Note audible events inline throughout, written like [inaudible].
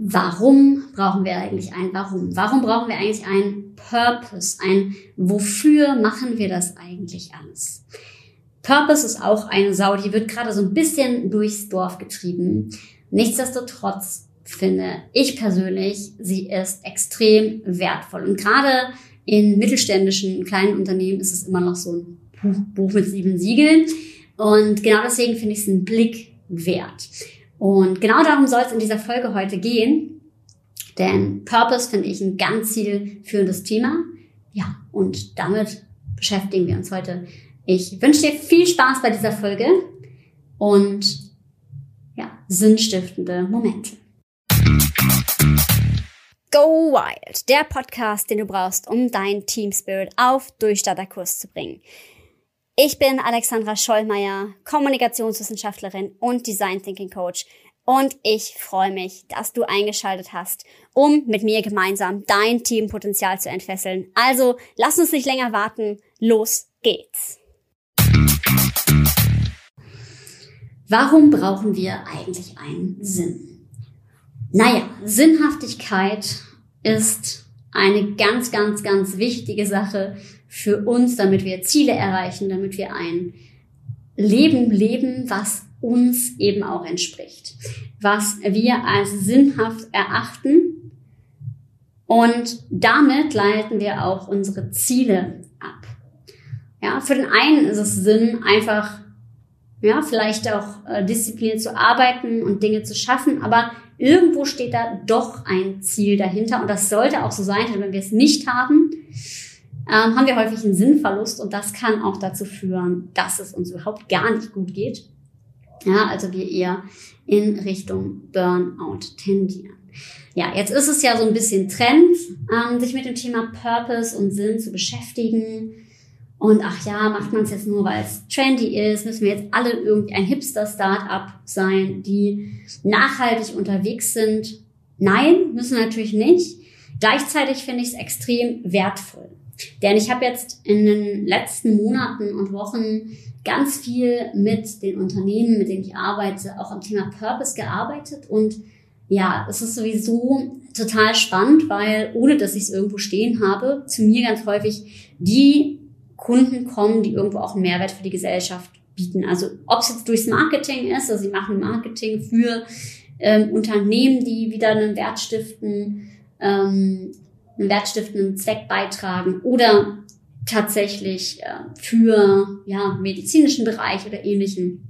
warum brauchen wir eigentlich ein Warum? Warum brauchen wir eigentlich ein Purpose? Ein Wofür machen wir das eigentlich alles? Purpose ist auch eine Sau, die wird gerade so ein bisschen durchs Dorf getrieben. Nichtsdestotrotz finde ich persönlich, sie ist extrem wertvoll. Und gerade in mittelständischen kleinen Unternehmen ist es immer noch so ein Buch mit sieben Siegeln. Und genau deswegen finde ich es einen Blick wert. Und genau darum soll es in dieser Folge heute gehen. Denn Purpose finde ich ein ganz zielführendes Thema. Ja, und damit beschäftigen wir uns heute. Ich wünsche dir viel Spaß bei dieser Folge und ja, sinnstiftende Momente. Go Wild, der Podcast, den du brauchst, um dein Team Spirit auf Durchstarterkurs zu bringen. Ich bin Alexandra Schollmeier, Kommunikationswissenschaftlerin und Design Thinking Coach und ich freue mich, dass du eingeschaltet hast, um mit mir gemeinsam dein Teampotenzial zu entfesseln. Also lass uns nicht länger warten, los geht's. Warum brauchen wir eigentlich einen Sinn? Naja, Sinnhaftigkeit ist eine ganz, ganz, ganz wichtige Sache für uns, damit wir Ziele erreichen, damit wir ein Leben leben, was uns eben auch entspricht, was wir als sinnhaft erachten und damit leiten wir auch unsere Ziele ab. Ja, für den einen ist es Sinn, einfach ja, vielleicht auch äh, diszipliniert zu arbeiten und Dinge zu schaffen, aber irgendwo steht da doch ein Ziel dahinter und das sollte auch so sein, denn wenn wir es nicht haben, ähm, haben wir häufig einen Sinnverlust und das kann auch dazu führen, dass es uns überhaupt gar nicht gut geht. Ja, also wir eher in Richtung Burnout tendieren. Ja, jetzt ist es ja so ein bisschen Trend, ähm, sich mit dem Thema Purpose und Sinn zu beschäftigen. Und ach ja, macht man es jetzt nur, weil es trendy ist? Müssen wir jetzt alle irgendwie ein Hipster-Startup sein, die nachhaltig unterwegs sind? Nein, müssen wir natürlich nicht. Gleichzeitig finde ich es extrem wertvoll. Denn ich habe jetzt in den letzten Monaten und Wochen ganz viel mit den Unternehmen, mit denen ich arbeite, auch am Thema Purpose gearbeitet. Und ja, es ist sowieso total spannend, weil ohne dass ich es irgendwo stehen habe, zu mir ganz häufig die Kunden kommen, die irgendwo auch einen Mehrwert für die Gesellschaft bieten. Also ob es jetzt durchs Marketing ist, also sie machen Marketing für ähm, Unternehmen, die wieder einen Wert stiften, ähm, einen wertstiftenden Zweck beitragen oder tatsächlich äh, für ja, medizinischen Bereich oder ähnlichen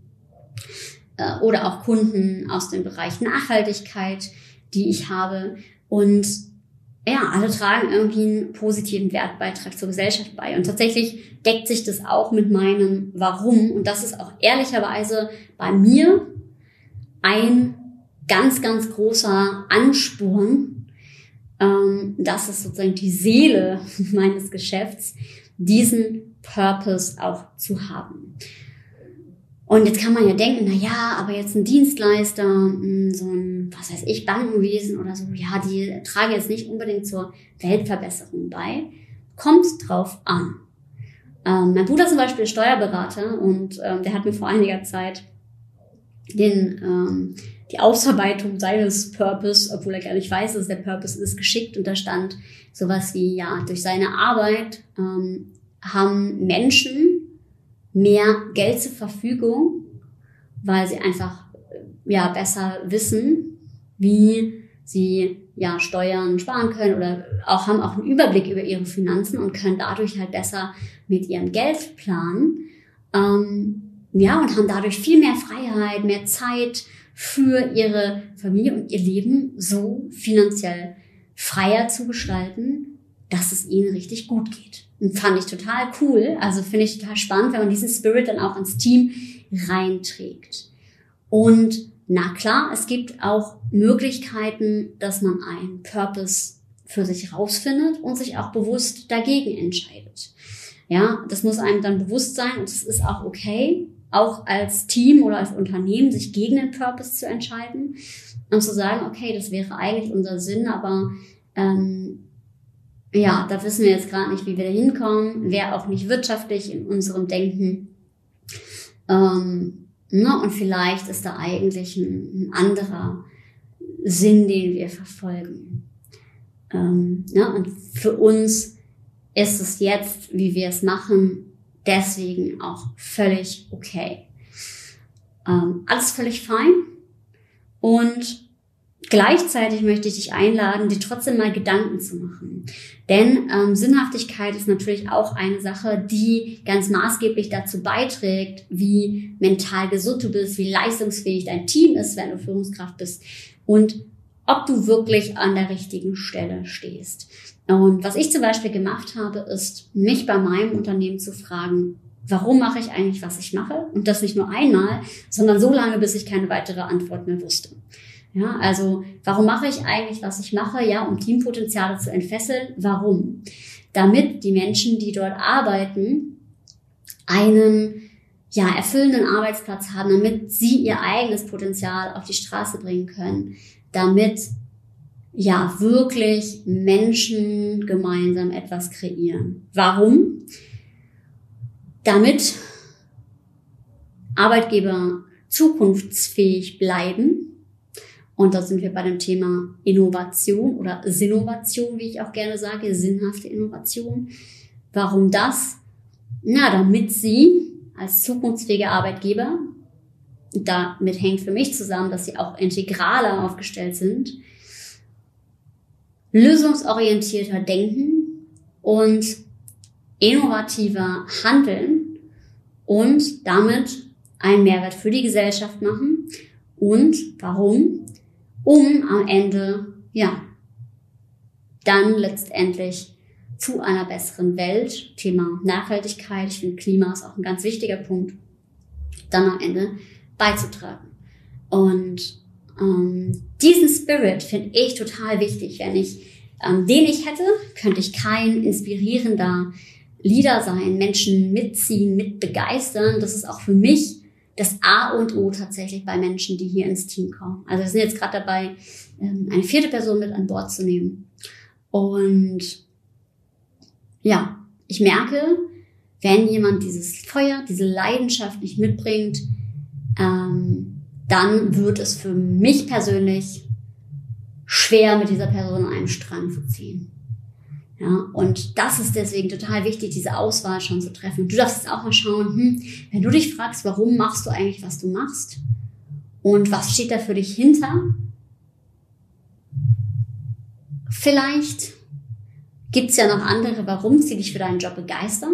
äh, oder auch Kunden aus dem Bereich Nachhaltigkeit, die ich habe. Und ja, alle tragen irgendwie einen positiven Wertbeitrag zur Gesellschaft bei. Und tatsächlich deckt sich das auch mit meinem Warum. Und das ist auch ehrlicherweise bei mir ein ganz, ganz großer Ansporn, ähm, das ist sozusagen die Seele [laughs] meines Geschäfts, diesen Purpose auch zu haben. Und jetzt kann man ja denken, na ja, aber jetzt ein Dienstleister, hm, so ein, was weiß ich, Bankenwesen oder so, ja, die tragen jetzt nicht unbedingt zur Weltverbesserung bei. Kommt drauf an. Ähm, mein Bruder zum Beispiel ist Steuerberater und ähm, der hat mir vor einiger Zeit den ähm, die Ausarbeitung seines Purpose, obwohl er gar nicht weiß, dass der Purpose ist, geschickt. Und da stand sowas wie, ja, durch seine Arbeit ähm, haben Menschen mehr Geld zur Verfügung, weil sie einfach äh, ja besser wissen, wie sie ja Steuern sparen können oder auch haben auch einen Überblick über ihre Finanzen und können dadurch halt besser mit ihrem Geld planen. Ähm, ja, und haben dadurch viel mehr Freiheit, mehr Zeit, für ihre Familie und ihr Leben so finanziell freier zu gestalten, dass es ihnen richtig gut geht. Und fand ich total cool. Also finde ich total spannend, wenn man diesen Spirit dann auch ins Team reinträgt. Und na klar, es gibt auch Möglichkeiten, dass man einen Purpose für sich rausfindet und sich auch bewusst dagegen entscheidet. Ja, das muss einem dann bewusst sein und es ist auch okay auch als Team oder als Unternehmen sich gegen den Purpose zu entscheiden und zu sagen, okay, das wäre eigentlich unser Sinn, aber ähm, ja, da wissen wir jetzt gerade nicht, wie wir da hinkommen, wäre auch nicht wirtschaftlich in unserem Denken. Ähm, ne? Und vielleicht ist da eigentlich ein, ein anderer Sinn, den wir verfolgen. Ähm, ne? Und für uns ist es jetzt, wie wir es machen, deswegen auch völlig okay. Ähm, alles völlig fein. Und Gleichzeitig möchte ich dich einladen, dir trotzdem mal Gedanken zu machen. Denn ähm, Sinnhaftigkeit ist natürlich auch eine Sache, die ganz maßgeblich dazu beiträgt, wie mental gesund du bist, wie leistungsfähig dein Team ist, wenn du Führungskraft bist und ob du wirklich an der richtigen Stelle stehst. Und was ich zum Beispiel gemacht habe, ist, mich bei meinem Unternehmen zu fragen, warum mache ich eigentlich, was ich mache? Und das nicht nur einmal, sondern so lange, bis ich keine weitere Antwort mehr wusste. Ja, also warum mache ich eigentlich, was ich mache? Ja, um Teampotenziale zu entfesseln. Warum? Damit die Menschen, die dort arbeiten, einen ja, erfüllenden Arbeitsplatz haben, damit sie ihr eigenes Potenzial auf die Straße bringen können, damit ja wirklich Menschen gemeinsam etwas kreieren. Warum? Damit Arbeitgeber zukunftsfähig bleiben, und da sind wir bei dem Thema Innovation oder Sinnovation, wie ich auch gerne sage, sinnhafte Innovation. Warum das? Na, damit Sie als zukunftsfähige Arbeitgeber, damit hängt für mich zusammen, dass Sie auch integraler aufgestellt sind, lösungsorientierter denken und innovativer handeln und damit einen Mehrwert für die Gesellschaft machen. Und warum? um am Ende, ja, dann letztendlich zu einer besseren Welt, Thema Nachhaltigkeit, ich finde Klima ist auch ein ganz wichtiger Punkt, dann am Ende beizutragen. Und ähm, diesen Spirit finde ich total wichtig. Wenn ich ähm, den ich hätte, könnte ich kein inspirierender Leader sein, Menschen mitziehen, mit begeistern. Das ist auch für mich das A und O tatsächlich bei Menschen, die hier ins Team kommen. Also wir sind jetzt gerade dabei, ähm, eine vierte Person mit an Bord zu nehmen. Und ja, ich merke, wenn jemand dieses Feuer, diese Leidenschaft nicht mitbringt, ähm, dann wird es für mich persönlich schwer, mit dieser Person an einem Strang zu ziehen. Ja, und das ist deswegen total wichtig, diese Auswahl schon zu treffen. Du darfst jetzt auch mal schauen, hm, wenn du dich fragst, warum machst du eigentlich, was du machst? Und was steht da für dich hinter? Vielleicht gibt's ja noch andere, warum sie dich für deinen Job begeistern.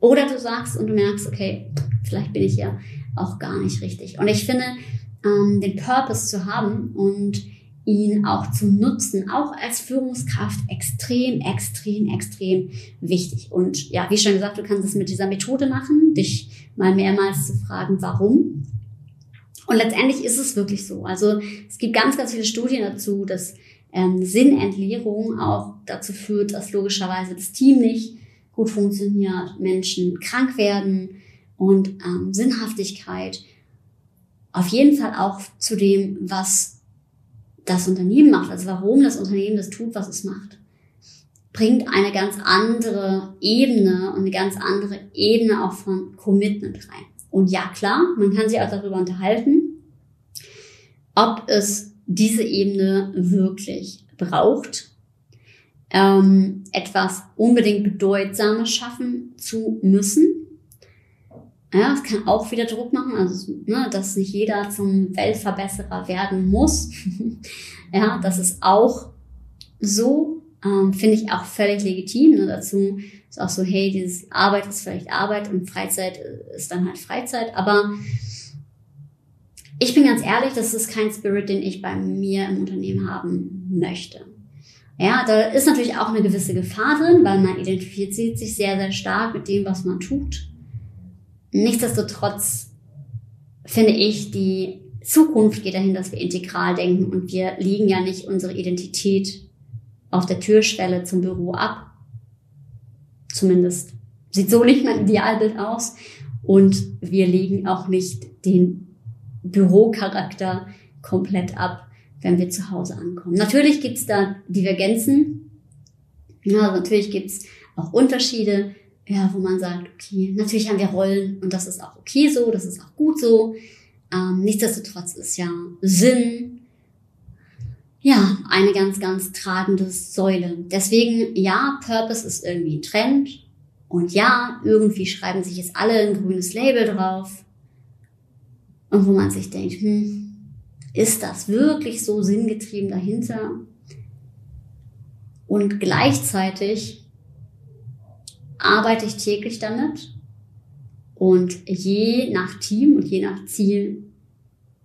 Oder du sagst und du merkst, okay, vielleicht bin ich ja auch gar nicht richtig. Und ich finde, ähm, den Purpose zu haben und ihn auch zu nutzen, auch als Führungskraft extrem, extrem, extrem wichtig. Und ja, wie schon gesagt, du kannst es mit dieser Methode machen, dich mal mehrmals zu fragen, warum. Und letztendlich ist es wirklich so. Also es gibt ganz, ganz viele Studien dazu, dass ähm, Sinnentleerung auch dazu führt, dass logischerweise das Team nicht gut funktioniert, Menschen krank werden und ähm, Sinnhaftigkeit auf jeden Fall auch zu dem, was das Unternehmen macht, also warum das Unternehmen das tut, was es macht, bringt eine ganz andere Ebene und eine ganz andere Ebene auch von Commitment rein. Und ja, klar, man kann sich auch darüber unterhalten, ob es diese Ebene wirklich braucht, ähm, etwas unbedingt Bedeutsames schaffen zu müssen. Ja, es kann auch wieder Druck machen, also ne, dass nicht jeder zum Weltverbesserer werden muss. [laughs] ja, das ist auch so, ähm, finde ich auch völlig legitim. Ne, dazu ist auch so, hey, dieses Arbeit ist vielleicht Arbeit und Freizeit ist dann halt Freizeit. Aber ich bin ganz ehrlich, das ist kein Spirit, den ich bei mir im Unternehmen haben möchte. Ja, da ist natürlich auch eine gewisse Gefahr drin, weil man identifiziert sich sehr, sehr stark mit dem, was man tut. Nichtsdestotrotz finde ich, die Zukunft geht dahin, dass wir integral denken und wir liegen ja nicht unsere Identität auf der Türschwelle zum Büro ab. Zumindest sieht so nicht mein Idealbild aus. Und wir legen auch nicht den Bürocharakter komplett ab, wenn wir zu Hause ankommen. Natürlich gibt's da Divergenzen. Ja, natürlich gibt's auch Unterschiede ja, wo man sagt, okay, natürlich haben wir Rollen und das ist auch okay so, das ist auch gut so. Ähm, nichtsdestotrotz ist ja Sinn ja, eine ganz, ganz tragende Säule. Deswegen, ja, Purpose ist irgendwie ein Trend. Und ja, irgendwie schreiben sich jetzt alle ein grünes Label drauf. Und wo man sich denkt, hm, ist das wirklich so sinngetrieben dahinter? Und gleichzeitig arbeite ich täglich damit. Und je nach Team und je nach Ziel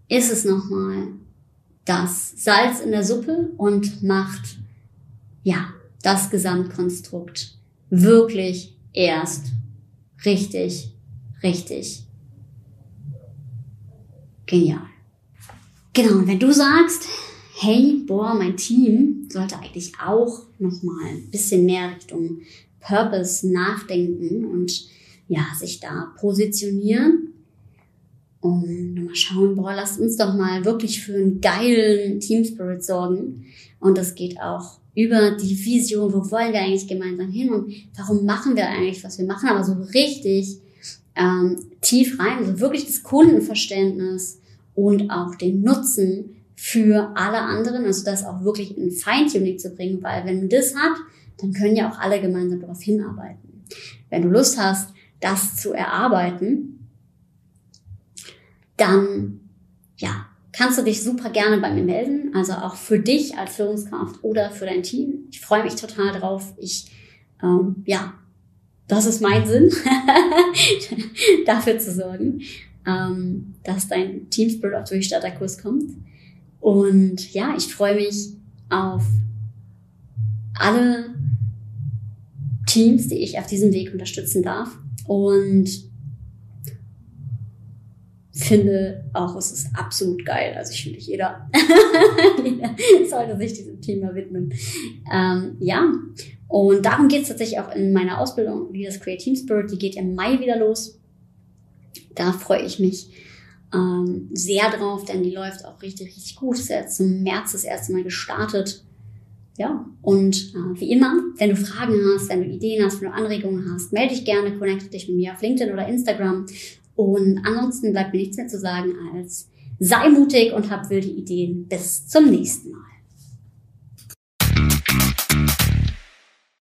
ist es nochmal das Salz in der Suppe und macht, ja, das Gesamtkonstrukt wirklich erst richtig, richtig genial. Genau, und wenn du sagst, hey, boah, mein Team sollte eigentlich auch nochmal ein bisschen mehr Richtung Purpose nachdenken und ja, sich da positionieren, und mal schauen, boah, lasst uns doch mal wirklich für einen geilen Team Spirit sorgen. Und das geht auch über die Vision, wo wollen wir eigentlich gemeinsam hin und warum machen wir eigentlich, was wir machen, aber so richtig ähm, tief rein, so wirklich das Kundenverständnis und auch den Nutzen für alle anderen, also das auch wirklich in Feintuning zu bringen, weil wenn man das hat, dann können ja auch alle gemeinsam darauf hinarbeiten. Wenn du Lust hast, das zu erarbeiten, dann ja, kannst du dich super gerne bei mir melden. Also auch für dich als Führungskraft oder für dein Team. Ich freue mich total drauf. Ich, ähm, ja, das ist mein Sinn, [laughs] dafür zu sorgen, ähm, dass dein Team Spirit auf Durchstarterkurs kommt. Und ja, ich freue mich auf alle Teams, die ich auf diesem Weg unterstützen darf. Und finde auch, es ist absolut geil. Also ich finde, jeder, jeder [laughs] sollte sich diesem Thema widmen. Ähm, ja, und darum geht es tatsächlich auch in meiner Ausbildung, wie das Create Team Spirit, die geht im Mai wieder los. Da freue ich mich ähm, sehr drauf, denn die läuft auch richtig, richtig gut. Ist ja jetzt im März das erste Mal gestartet. Ja, und äh, wie immer, wenn du Fragen hast, wenn du Ideen hast, wenn du Anregungen hast, melde dich gerne, connecte dich mit mir auf LinkedIn oder Instagram und ansonsten bleibt mir nichts mehr zu sagen als sei mutig und hab wilde Ideen. Bis zum nächsten Mal.